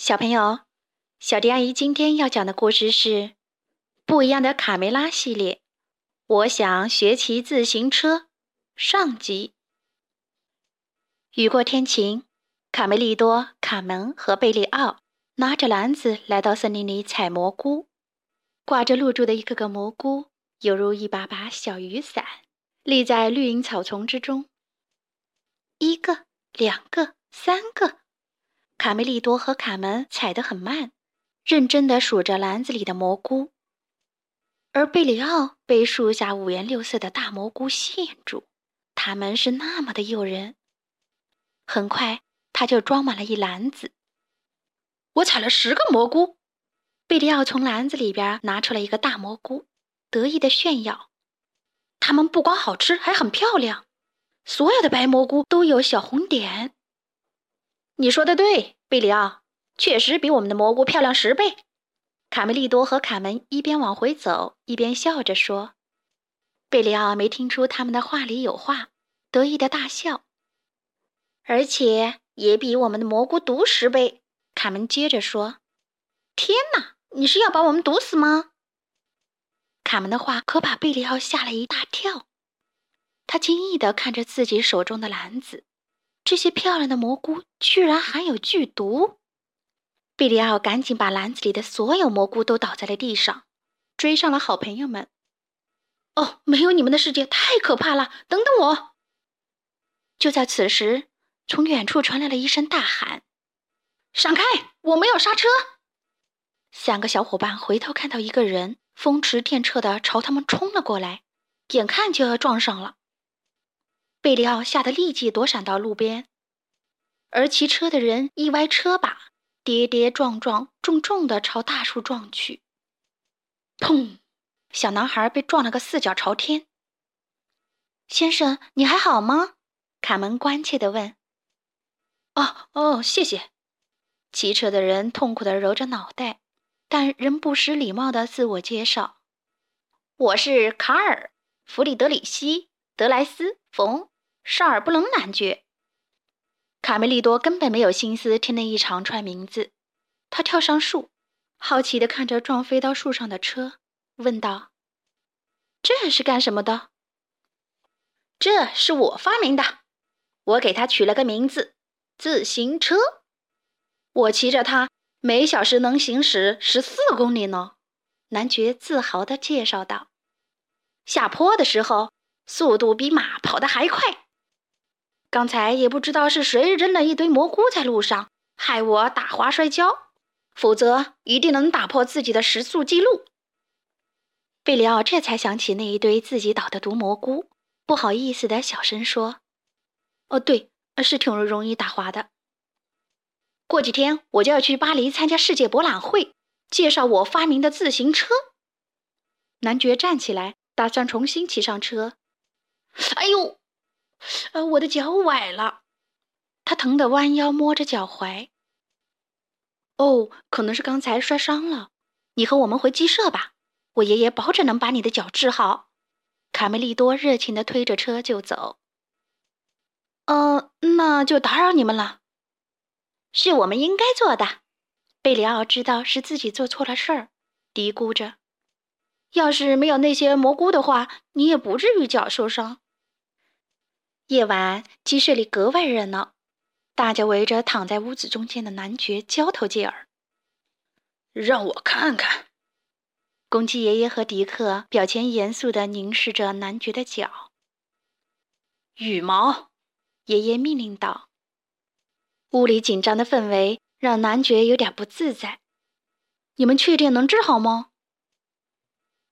小朋友，小迪阿姨今天要讲的故事是《不一样的卡梅拉》系列。我想学骑自行车。上集。雨过天晴，卡梅利多、卡门和贝利奥拿着篮子来到森林里采蘑菇。挂着露珠的一个个蘑菇，犹如一把把小雨伞，立在绿荫草丛之中。一个，两个，三个。卡梅利多和卡门踩得很慢，认真地数着篮子里的蘑菇，而贝里奥被树下五颜六色的大蘑菇吸引住，它们是那么的诱人。很快，他就装满了一篮子。我采了十个蘑菇，贝里奥从篮子里边拿出了一个大蘑菇，得意地炫耀：“它们不光好吃，还很漂亮。所有的白蘑菇都有小红点。”你说的对，贝里奥，确实比我们的蘑菇漂亮十倍。卡梅利多和卡门一边往回走，一边笑着说。贝里奥没听出他们的话里有话，得意的大笑。而且也比我们的蘑菇毒十倍。卡门接着说：“天哪，你是要把我们毒死吗？”卡门的话可把贝里奥吓了一大跳，他惊异地看着自己手中的篮子。这些漂亮的蘑菇居然含有剧毒！贝里奥赶紧把篮子里的所有蘑菇都倒在了地上，追上了好朋友们。哦，没有你们的世界太可怕了！等等我！就在此时，从远处传来了一声大喊：“闪开！我们要刹车！”三个小伙伴回头看到一个人风驰电掣的朝他们冲了过来，眼看就要撞上了。贝里奥吓得立即躲闪到路边，而骑车的人一歪车把，跌跌撞撞，重重的朝大树撞去。砰！小男孩被撞了个四脚朝天。先生，你还好吗？卡门关切地问。哦哦，谢谢。骑车的人痛苦地揉着脑袋，但仍不失礼貌地自我介绍：“我是卡尔·弗里德里希·德莱斯·冯。”少尔布隆男爵。卡梅利多根本没有心思听那一长串名字，他跳上树，好奇地看着撞飞到树上的车，问道：“这是干什么的？”“这是我发明的，我给它取了个名字——自行车。我骑着它，每小时能行驶十四公里呢。”男爵自豪地介绍道。“下坡的时候，速度比马跑得还快。”刚才也不知道是谁扔了一堆蘑菇在路上，害我打滑摔跤，否则一定能打破自己的时速记录。贝里奥这才想起那一堆自己捣的毒蘑菇，不好意思的小声说：“哦，对，是挺容易打滑的。过几天我就要去巴黎参加世界博览会，介绍我发明的自行车。”男爵站起来，打算重新骑上车。哎呦！呃，我的脚崴了，他疼得弯腰摸着脚踝。哦，可能是刚才摔伤了。你和我们回鸡舍吧，我爷爷保准能把你的脚治好。卡梅利多热情地推着车就走。嗯，那就打扰你们了。是我们应该做的。贝里奥知道是自己做错了事儿，嘀咕着：“要是没有那些蘑菇的话，你也不至于脚受伤。”夜晚，鸡舍里格外热闹，大家围着躺在屋子中间的男爵交头接耳。让我看看。公鸡爷爷和迪克表情严肃地凝视着男爵的脚。羽毛，爷爷命令道。屋里紧张的氛围让男爵有点不自在。你们确定能治好吗？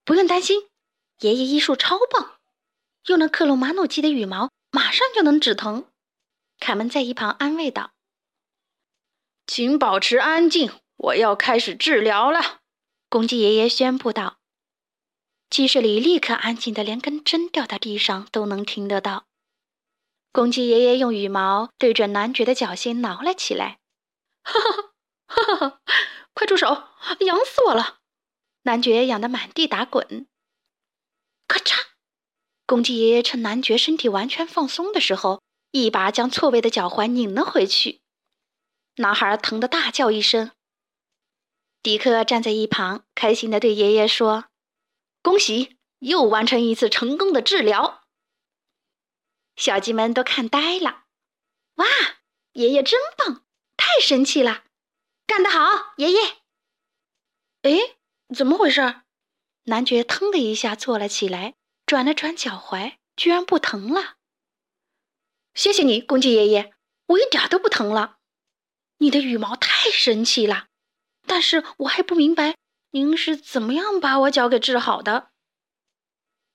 不用担心，爷爷医术超棒，用了克鲁马努鸡的羽毛。马上就能止疼，卡门在一旁安慰道：“请保持安静，我要开始治疗了。”公鸡爷爷宣布道。鸡舍里立刻安静的，连根针掉到地上都能听得到。公鸡爷爷用羽毛对着男爵的脚心挠了起来，“哈哈哈哈哈！快住手，痒死我了！”男爵痒得满地打滚。咔嚓！公鸡爷爷趁男爵身体完全放松的时候，一把将错位的脚踝拧了回去。男孩疼得大叫一声，迪克站在一旁，开心的对爷爷说：“恭喜，又完成一次成功的治疗。”小鸡们都看呆了。哇，爷爷真棒，太神奇了！干得好，爷爷！哎，怎么回事？男爵腾的一下坐了起来，转了转脚踝，居然不疼了。谢谢你，公鸡爷爷，我一点都不疼了。你的羽毛太神奇了，但是我还不明白您是怎么样把我脚给治好的。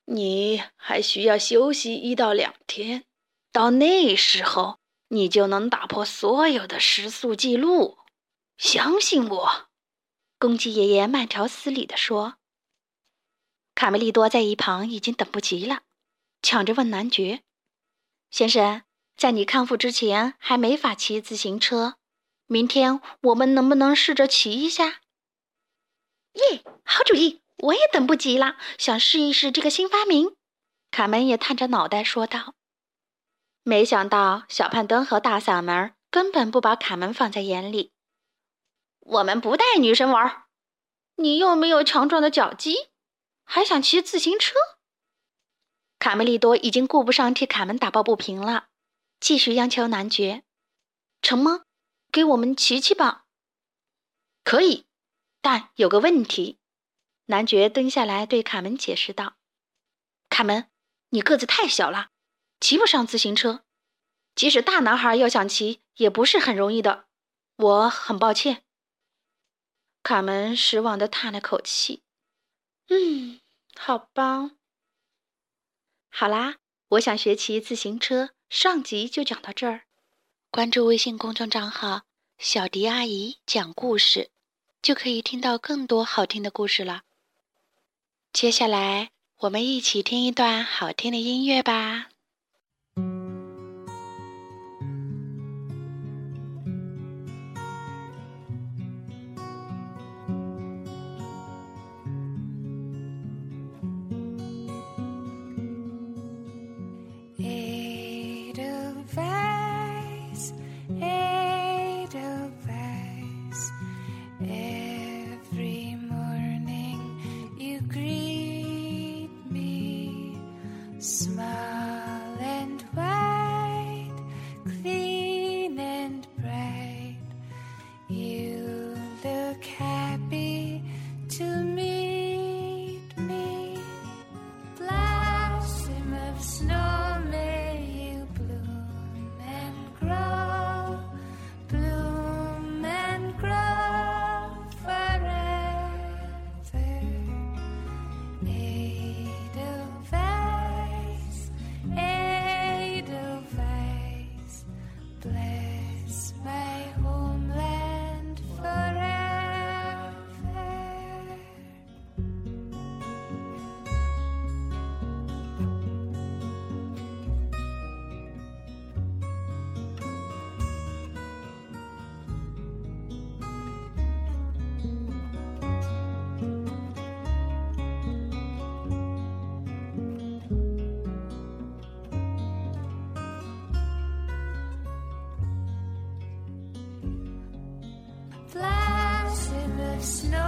你还需要休息一到两天，到那时候你就能打破所有的时速记录。相信我，公鸡爷爷慢条斯理地说。卡梅利多在一旁已经等不及了，抢着问男爵：“先生，在你康复之前还没法骑自行车，明天我们能不能试着骑一下？”耶，好主意！我也等不及了，想试一试这个新发明。卡门也探着脑袋说道。没想到小胖墩和大嗓门根本不把卡门放在眼里。我们不带女生玩，你又没有强壮的脚肌。还想骑自行车？卡梅利多已经顾不上替卡门打抱不平了，继续央求男爵：“成吗？给我们骑骑吧。”可以，但有个问题。男爵蹲下来对卡门解释道：“卡门，你个子太小了，骑不上自行车。即使大男孩要想骑，也不是很容易的。我很抱歉。”卡门失望的叹了口气。嗯，好吧。好啦，我想学骑自行车。上集就讲到这儿，关注微信公众账号“小迪阿姨讲故事”，就可以听到更多好听的故事了。接下来，我们一起听一段好听的音乐吧。snow.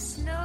Snow